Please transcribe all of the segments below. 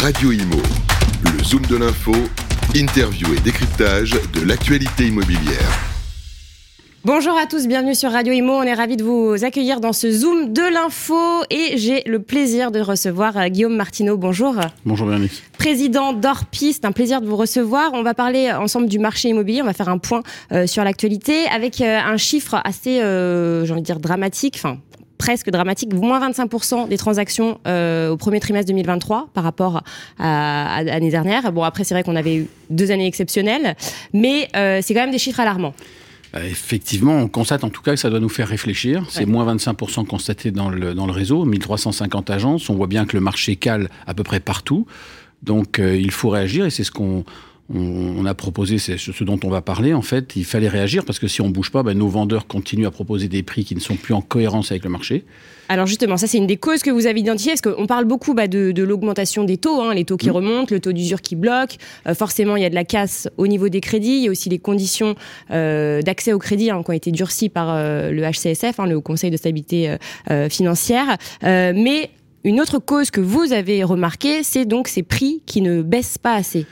Radio Imo, le zoom de l'info, interview et décryptage de l'actualité immobilière. Bonjour à tous, bienvenue sur Radio Imo. On est ravis de vous accueillir dans ce Zoom de l'info et j'ai le plaisir de recevoir euh, Guillaume Martineau. Bonjour. Bonjour Véronique. Président d'Orpi, c'est un plaisir de vous recevoir. On va parler ensemble du marché immobilier, on va faire un point euh, sur l'actualité avec euh, un chiffre assez, j'ai envie de dire, dramatique, enfin presque dramatique, moins 25% des transactions au premier trimestre 2023 par rapport à, l'année dernière. Bon, après, c'est vrai qu'on avait eu deux années exceptionnelles, mais c'est quand même des chiffres alarmants. Bah, effectivement, on constate en tout cas que ça doit nous faire réfléchir. C'est moins 25% constaté dans le, dans le réseau, 1350 agences. On voit bien que le marché cale à peu près partout. Donc euh, il faut réagir et c'est ce qu'on on, a proposé, c'est ce dont on va parler, en fait, il fallait réagir parce que si on bouge pas, ben, nos vendeurs continuent à proposer des prix qui ne sont plus en cohérence avec le marché. Alors justement, ça c'est une des causes que vous avez identifiées, parce qu'on parle beaucoup bah, de, l'augmentation des taux, hein, les taux qui mmh. remontent, le taux d'usure qui bloque. Euh, forcément, il y a de la casse au niveau des crédits. Il y a aussi les conditions euh, d'accès au crédit hein, qui ont été durcies par euh, le HCSF, hein, le Conseil de stabilité financière. mais une autre cause que vous avez remarquée, c'est donc ces prix qui ne baissent pas assez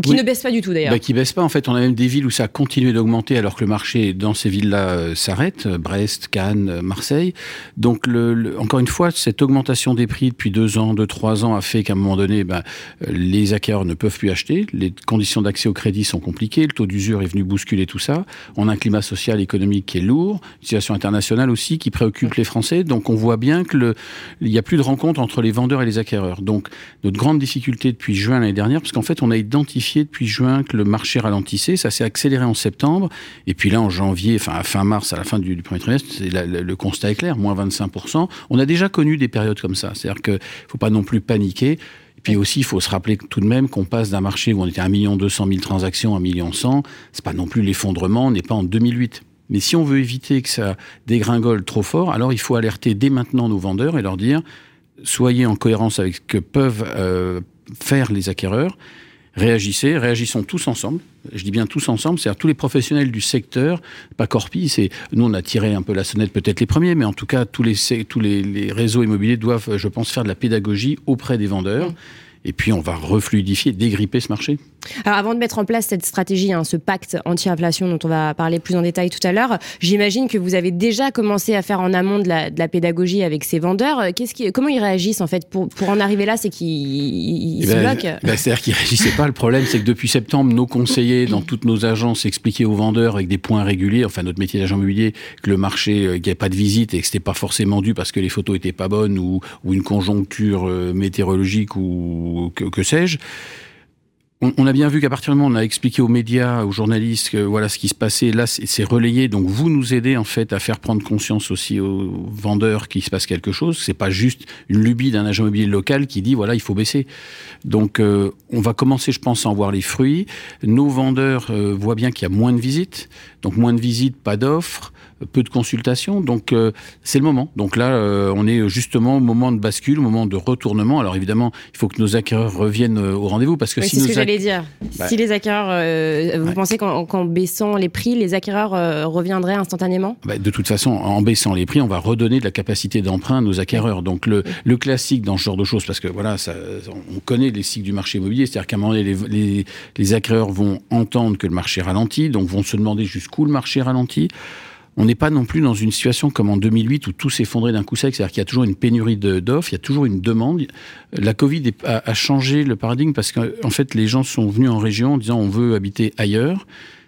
qui ne baisse pas du tout d'ailleurs. Bah, qui baisse pas en fait. On a même des villes où ça a continué d'augmenter alors que le marché dans ces villes-là euh, s'arrête. Brest, Cannes, euh, Marseille. Donc le, encore une fois, cette augmentation des prix depuis deux ans, deux trois ans a fait qu'à un moment donné, bah, les acquéreurs ne peuvent plus acheter. Les conditions d'accès au crédit sont compliquées. Le taux d'usure est venu bousculer tout ça. On a un climat social, économique qui est lourd. Une situation internationale aussi qui préoccupe les Français. Donc on voit bien que le, il n'y a plus de rencontre entre les vendeurs et les acquéreurs. Donc notre grande difficulté depuis juin l'année dernière, parce qu'en fait on a identifié depuis juin que le marché ralentissait. Ça s'est accéléré en septembre. Et puis là, en janvier, enfin à fin mars, à la fin du, premier trimestre, le constat est clair, moins 25%. On a déjà connu des périodes comme ça. C'est-à-dire qu'il ne faut pas non plus paniquer. Et puis aussi, il faut se rappeler tout de même qu'on passe d'un marché où on était à 1 200 000 transactions à 1 million 100. C'est pas non plus l'effondrement, on n'est pas en 2008. Mais si on veut éviter que ça dégringole trop fort, alors il faut alerter dès maintenant nos vendeurs et leur dire soyez en cohérence avec ce que peuvent euh, faire les acquéreurs réagissez, réagissons tous ensemble. Je dis bien tous ensemble, c'est-à-dire tous les professionnels du secteur, pas Corpi, c'est nous on a tiré un peu la sonnette peut-être les premiers, mais en tout cas tous les tous les, réseaux immobiliers doivent, je pense, faire de la pédagogie auprès des vendeurs. Mmh. Et puis on va refluidifier, dégripper ce marché. Alors avant de mettre en place cette stratégie, hein, ce pacte anti-inflation dont on va parler plus en détail tout à l'heure, j'imagine que vous avez déjà commencé à faire en amont de la, de la pédagogie avec ces vendeurs. Qu'est-ce qui, comment ils réagissent en fait pour, pour en arriver là C'est qu'ils eh se ben, bloquent ben, C'est-à-dire qu'ils réagissaient pas. Le problème, c'est que depuis septembre, nos conseillers dans toutes nos agences expliquaient aux vendeurs avec des points réguliers, enfin notre métier d'agent immobilier, que le marché, euh, qu'il n'y avait pas de visite et que c'était pas forcément dû parce que les photos étaient pas bonnes ou, ou une conjoncture euh, météorologique ou que, que sais-je on, a bien vu qu'à partir du moment où on a expliqué aux médias, aux journalistes, que voilà ce qui se passait, là c'est relayé. Donc vous nous aidez en fait à faire prendre conscience aussi aux vendeurs qu'il se passe quelque chose. C'est pas juste une lubie d'un agent immobilier local qui dit voilà il faut baisser. Donc euh, on va commencer, je pense, à en voir les fruits. Nos vendeurs euh, voient bien qu'il y a moins de visites, donc moins de visites, pas d'offres peu de consultations. Donc euh, c'est le moment. Donc là, euh, on est justement au moment de bascule, au moment de retournement. Alors évidemment, il faut que nos acquéreurs reviennent euh, au rendez-vous parce que si c'est ce que j'allais dire. Bah si les acquéreurs, vous pensez qu'en baissant les prix, les acquéreurs reviendraient instantanément? Bah, De toute façon, en baissant les prix, on va redonner de la capacité d'emprunt à nos acquéreurs. Donc le, le, classique dans ce genre de choses, parce que voilà, ça, on connaît les cycles du marché immobilier, c'est-à-dire qu'à un moment donné, les, les, les acquéreurs vont entendre que le marché ralentit, donc vont se demander jusqu'où le marché ralentit on n'est pas non plus dans une situation comme en 2008 où tout s'effondrait d'un coup sec, c'est-à-dire qu'il y a toujours une pénurie d'offres, il y a toujours une demande. La Covid a, changé le paradigme parce qu'en fait, les gens sont venus en région en disant on veut habiter ailleurs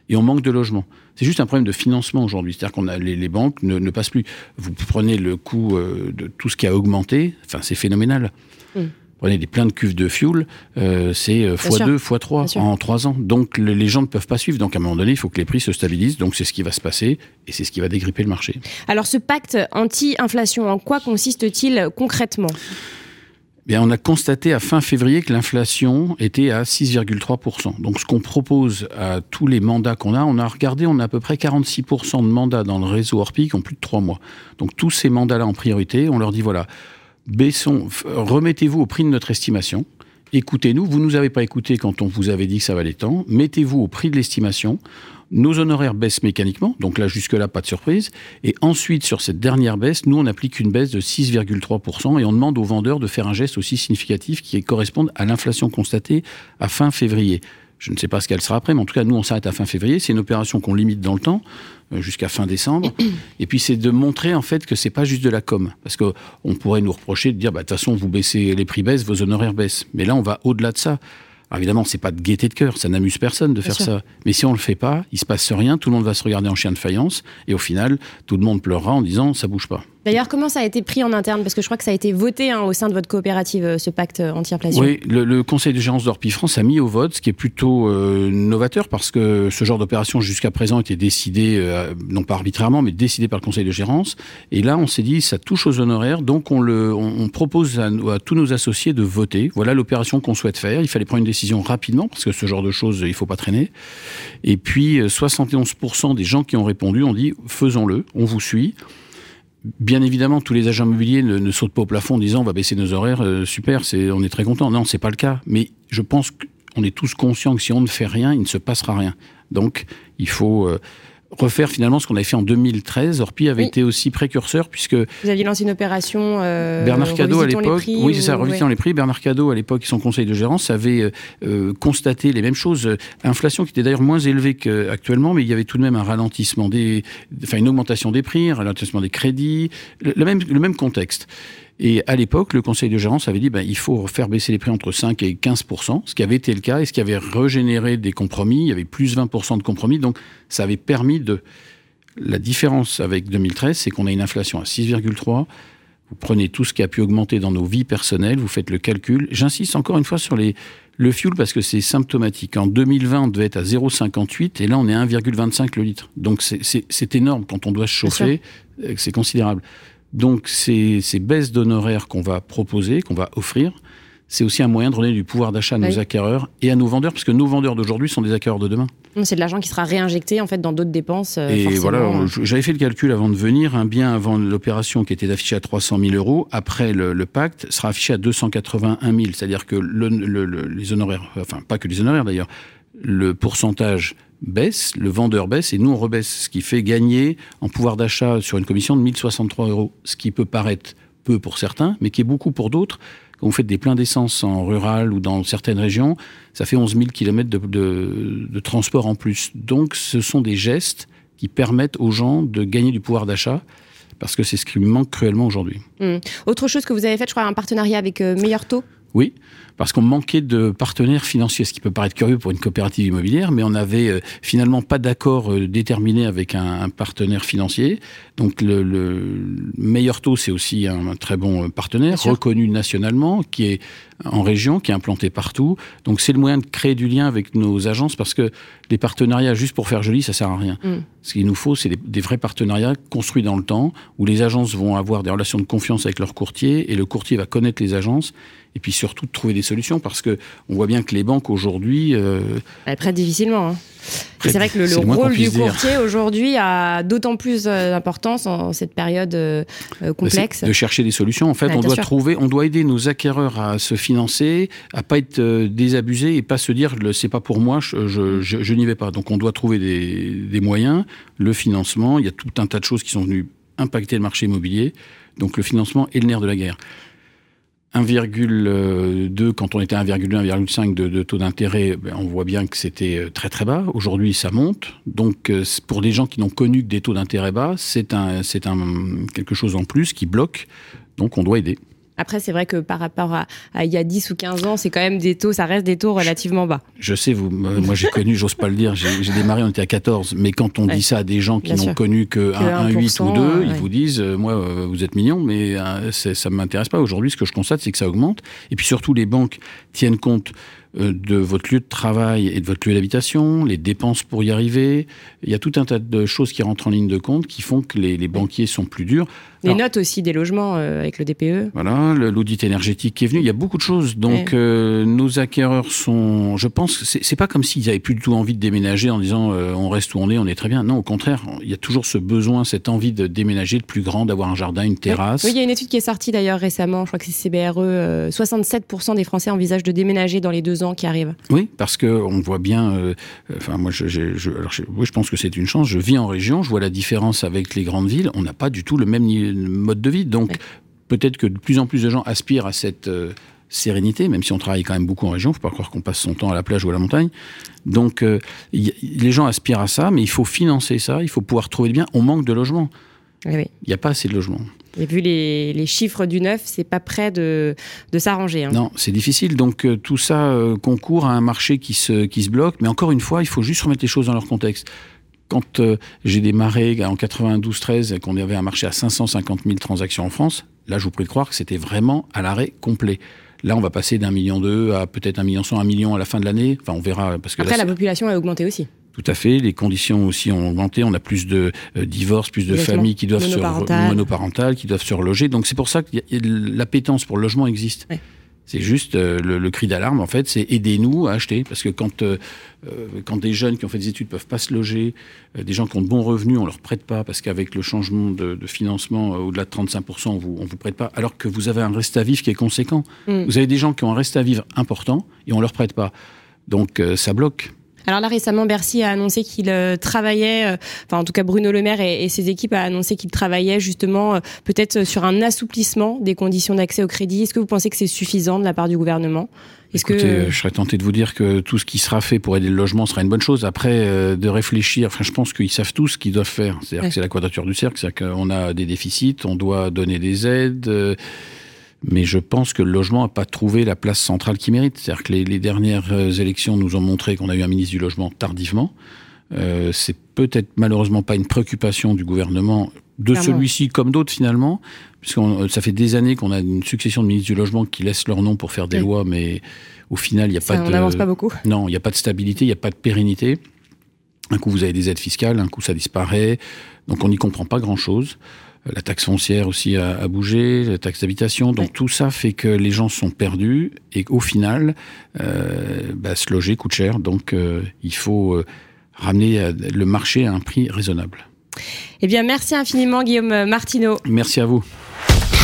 et on manque de logement. C'est juste un problème de financement aujourd'hui. C'est-à-dire qu'on a les, banques ne, passent plus. Vous prenez le coût euh, de tout ce qui a augmenté, enfin c'est phénoménal. Mmh prenez des plein de cuves de fuel, euh, c'est x2, x3 en 3 ans. Donc les gens ne peuvent pas suivre. Donc à un moment donné, il faut que les prix se stabilisent. Donc c'est ce qui va se passer et c'est ce qui va dégripper le marché. Alors ce pacte anti-inflation, en quoi consiste-t-il concrètement? Bien, on a constaté à fin février que l'inflation était à 6,3%. Donc ce qu'on propose à tous les mandats qu'on a, on a regardé, on a à peu près 46% de mandats dans le réseau Orpi qui ont plus de 3 mois. Donc tous ces mandats-là en priorité, on leur dit voilà, baissons, remettez-vous au prix de notre estimation. Écoutez-nous. Vous nous avez pas écouté quand on vous avait dit que ça valait tant. Mettez-vous au prix de l'estimation. nos honoraires baissent mécaniquement, donc là jusque-là pas de surprise, et ensuite sur cette dernière baisse, nous on applique une baisse de 6,3% et on demande aux vendeurs de faire un geste aussi significatif qui corresponde à l'inflation constatée à fin février. Je ne sais pas ce qu'elle sera après, mais en tout cas, nous, on s'arrête à fin février. C'est une opération qu'on limite dans le temps, euh, jusqu'à fin décembre. Et puis, c'est de montrer, en fait, que c'est pas juste de la com. Parce qu'on pourrait nous reprocher de dire, bah, de toute façon, vous baissez, les prix baissent, vos honoraires baissent. Mais là, on va au-delà de ça. Alors évidemment, c'est pas de gaieté de cœur, ça n'amuse personne de faire ça. Mais si on le fait pas, il se passe rien, tout le monde va se regarder en chien de faïence, et au final, tout le monde pleurera en disant ça bouge pas. D'ailleurs, comment ça a été pris en interne? Parce que je crois que ça a été voté hein, au sein de votre coopérative, euh, ce pacte euh, anti-inflation. Oui, le, conseil de gérance d'Orpi France a mis au vote, ce qui est plutôt euh, novateur parce que ce genre d'opération jusqu'à présent était décidé, non pas arbitrairement, mais décidé par le conseil de gérance. Et là, on s'est dit, ça touche aux honoraires, donc on, le, on, propose à, tous nos associés de voter. Voilà l'opération qu'on souhaite faire. Il fallait prendre une décision rapidement parce que ce genre de choses, il ne faut pas traîner. Et puis, 71% des gens qui ont répondu ont dit, faisons-le, on vous suit. Bien évidemment, tous les agents immobiliers ne, sautent pas au plafond en disant on va baisser nos horaires, euh, super, c'est, on est très content. Non, c'est pas le cas. Mais je pense qu'on est tous conscients que si on ne fait rien, il ne se passera rien. Donc, il faut euh, refaire finalement ce qu'on avait fait en 2013. Orpi avait été aussi précurseur puisque vous aviez lancé une opération. Euh, Bernard Cadeau à l'époque, oui c'est ça, revisitant les prix. Bernard Cadeau à l'époque, son conseil de gérance avait euh, constaté les mêmes choses. Inflation qui était d'ailleurs moins élevée qu'actuellement, mais il y avait tout de même un ralentissement des, enfin une augmentation des prix, un ralentissement des crédits, le même le même contexte. Et à l'époque, le conseil de gérance avait dit ben, il faut faire baisser les prix entre 5 et 15% ce qui avait été le cas et ce qui avait régénéré des compromis. Il y avait plus 20% de compromis, donc ça avait permis de. La différence avec 2013, c'est qu'on a une inflation à 6,3. Vous prenez tout ce qui a pu augmenter dans nos vies personnelles, vous faites le calcul. J'insiste encore une fois sur les, le fuel parce que c'est symptomatique. En 2020, on devait être à 0,58 et là, on est à 1,25 le litre. Donc c'est énorme quand on doit se chauffer, euh, c'est considérable. Donc ces, baisses d'honoraires qu'on va proposer, qu'on va offrir, c'est aussi un moyen de redonner du pouvoir d'achat à nos acquéreurs et à nos vendeurs, puisque nos vendeurs d'aujourd'hui sont des acquéreurs de demain. C'est de l'argent qui sera réinjecté en fait dans d'autres dépenses. Euh, et voilà, j'avais fait le calcul avant de venir. Un bien avant l'opération qui était affiché à 300 000 euros, après le, pacte, sera affiché à 281 000. C'est-à-dire que les honoraires, enfin pas que les honoraires d'ailleurs, le pourcentage baisse, le vendeur baisse et nous on rebaisse, ce qui fait gagner en pouvoir d'achat sur une commission de 1063 euros, ce qui peut paraître peu pour certains, mais qui est beaucoup pour d'autres. Quand vous faites des pleins d'essence en rural ou dans certaines régions, ça fait 11 000 km de, transport en plus. Donc ce sont des gestes qui permettent aux gens de gagner du pouvoir d'achat parce que c'est ce qui manque cruellement aujourd'hui. Mmh. Autre chose que vous avez fait, je crois, un partenariat avec euh, Meilleur Taux? Oui, parce qu'on manquait de partenaires financiers, ce qui peut paraître curieux pour une coopérative immobilière, mais on n'avait euh, finalement pas d'accord euh, déterminé avec un, partenaire financier. Donc le, meilleur taux, c'est aussi un, très bon euh, partenaire, reconnu nationalement, qui est en région, qui est implanté partout. Donc c'est le moyen de créer du lien avec nos agences, parce que les partenariats juste pour faire joli, ça sert à rien. Mm. Ce qu'il nous faut, c'est des, des, vrais partenariats construits dans le temps, où les agences vont avoir des relations de confiance avec leur courtier, et le courtier va connaître les agences et puis surtout de trouver des solutions parce que on voit bien que les banques aujourd'hui euh, elles prêtent difficilement. Hein. C'est vrai que le, rôle du courtier aujourd'hui a d'autant plus euh, d'importance en cette période euh, bah, complexe. de chercher des solutions. En fait, on doit trouver, on doit aider nos acquéreurs à se financer, à pas être désabusés et pas se dire c'est pas pour moi, je, je, je, n'y vais pas. Donc on doit trouver des, moyens, le financement. Il y a tout un tas de choses qui sont venues impacter le marché immobilier. Donc le financement est le nerf de la guerre. 1,2 quand on était à 1,2, 1,5 de, taux d'intérêt, ben, on voit bien que c'était euh, très très bas. Aujourd'hui, ça monte. Donc, euh, pour des gens qui n'ont connu que des taux d'intérêt bas, c'est un, c'est un quelque chose en plus qui bloque. Donc, on doit aider. Après, c'est vrai que par rapport à, il y a 10 ou 15 ans, c'est quand même des taux, ça reste des taux relativement bas. Je sais, vous, moi j'ai connu, j'ose pas le dire, j'ai démarré, on était à 14, mais quand on dit ça à des gens qui n'ont connu que, 1, 8 ou 2, ils vous disent, euh, moi, euh, vous êtes mignon, mais euh, ça ne m'intéresse pas. Aujourd'hui, ce que je constate, c'est que ça augmente. Et puis surtout, les banques tiennent compte de votre lieu de travail et de votre lieu d'habitation, les dépenses pour y arriver. Il y a tout un tas de choses qui rentrent en ligne de compte qui font que les, les banquiers sont plus durs. Les notes aussi des logements euh, avec le DPE. Voilà, l'audit énergétique qui est venu. Il y a beaucoup de choses. Donc, euh, nos acquéreurs sont. Je pense que c'est pas comme s'ils avaient plus du tout envie de déménager en disant euh, on reste où on est, on est très bien. Non, au contraire, il y a toujours ce besoin, cette envie de déménager, de plus grand, d'avoir un jardin, une terrasse. Oui, il y a une étude qui est sortie d'ailleurs récemment. Je crois que c'est CBRE. 67% des Français envisagent de déménager dans les deux ans qui arrivent. Oui, parce que on voit bien. Enfin, moi, je, je, oui, je pense que c'est une chance. Je vis en région, je vois la différence avec les grandes villes. On n'a pas du tout le même niveau mode de vie. Donc peut-être que de plus en plus de gens aspirent à cette euh, sérénité, même si on travaille quand même beaucoup en région. Il ne faut pas croire qu'on passe son temps à la plage ou à la montagne. Donc euh, les gens aspirent à ça, mais il faut financer ça, il faut pouvoir trouver le bien. On manque de logements. Il n'y a pas assez de logements. Et vu les, chiffres du neuf, c'est pas prêt de, s'arranger. Hein. Non, c'est difficile. Donc euh, tout ça concourt à un marché qui se, qui se bloque. Mais encore une fois, il faut juste remettre les choses dans leur contexte quand euh, j'ai démarré en 92-13 et qu'on avait un marché à 550 000 transactions en France, là, je vous prie de croire que c'était vraiment à l'arrêt complet. Là, on va passer d'un million deux à peut-être un million cent, un million à la fin de l'année. Enfin, on verra. Parce que Après, la population a augmenté aussi. Tout à fait. Les conditions aussi ont augmenté. On a plus de euh, divorces, plus de familles qui doivent se monoparentales, qui doivent se reloger. Donc c'est pour ça que l'appétence pour le logement existe. C'est juste euh, le, cri d'alarme, en fait, c'est aidez-nous à acheter. Parce que quand, euh, euh, quand des jeunes qui ont fait des études peuvent pas se loger, des gens qui ont de bons revenus, on leur prête pas, parce qu'avec le changement de, financement au-delà de 35%, on vous, on vous prête pas, alors que vous avez un reste à vivre qui est conséquent. Mm. Vous avez des gens qui ont un reste à vivre important et on leur prête pas. Donc ça bloque. Alors là, récemment, Bercy a annoncé qu'il euh, travaillait, euh, enfin en tout cas Bruno Le Maire et, ses équipes a annoncé qu'il travaillait justement euh, peut-être sur un assouplissement des conditions d'accès au crédit. Est-ce que vous pensez que c'est suffisant de la part du gouvernement? Écoutez, que... je serais tenté de vous dire que tout ce qui sera fait pour aider le logement sera une bonne chose. Après, de réfléchir, enfin, je pense qu'ils savent tous ce qu'ils doivent faire. C'est-à-dire que c'est la quadrature du cercle, c'est-à-dire qu'on a des déficits, on doit donner des aides mais je pense que le logement n'a pas trouvé la place centrale qu'il mérite. C'est-à-dire que les, dernières euh, élections nous ont montré qu'on a eu un ministre du logement tardivement. Euh, c'est peut-être malheureusement pas une préoccupation du gouvernement, de celui-ci comme d'autres finalement, puisque euh, ça fait des années qu'on a une succession de ministres du logement qui laissent leur nom pour faire des lois, mais au final, il n'y a pas on de. n'avance pas beaucoup. Non, il n'y a pas de stabilité, il n'y a pas de pérennité. Un coup, vous avez des aides fiscales, un coup, ça disparaît. Donc, on n'y comprend pas grand-chose. Euh, la taxe foncière aussi a, bougé, la taxe d'habitation. Donc tout ça fait que les gens sont perdus et qu'au final, euh, bah, se loger coûte cher. Donc euh, il faut ramener le marché à un prix raisonnable. Eh bien, merci infiniment Guillaume Martineau. Merci à vous.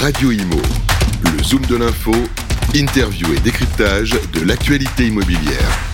Radio Imo, le zoom de l'info, interview et décryptage de l'actualité immobilière.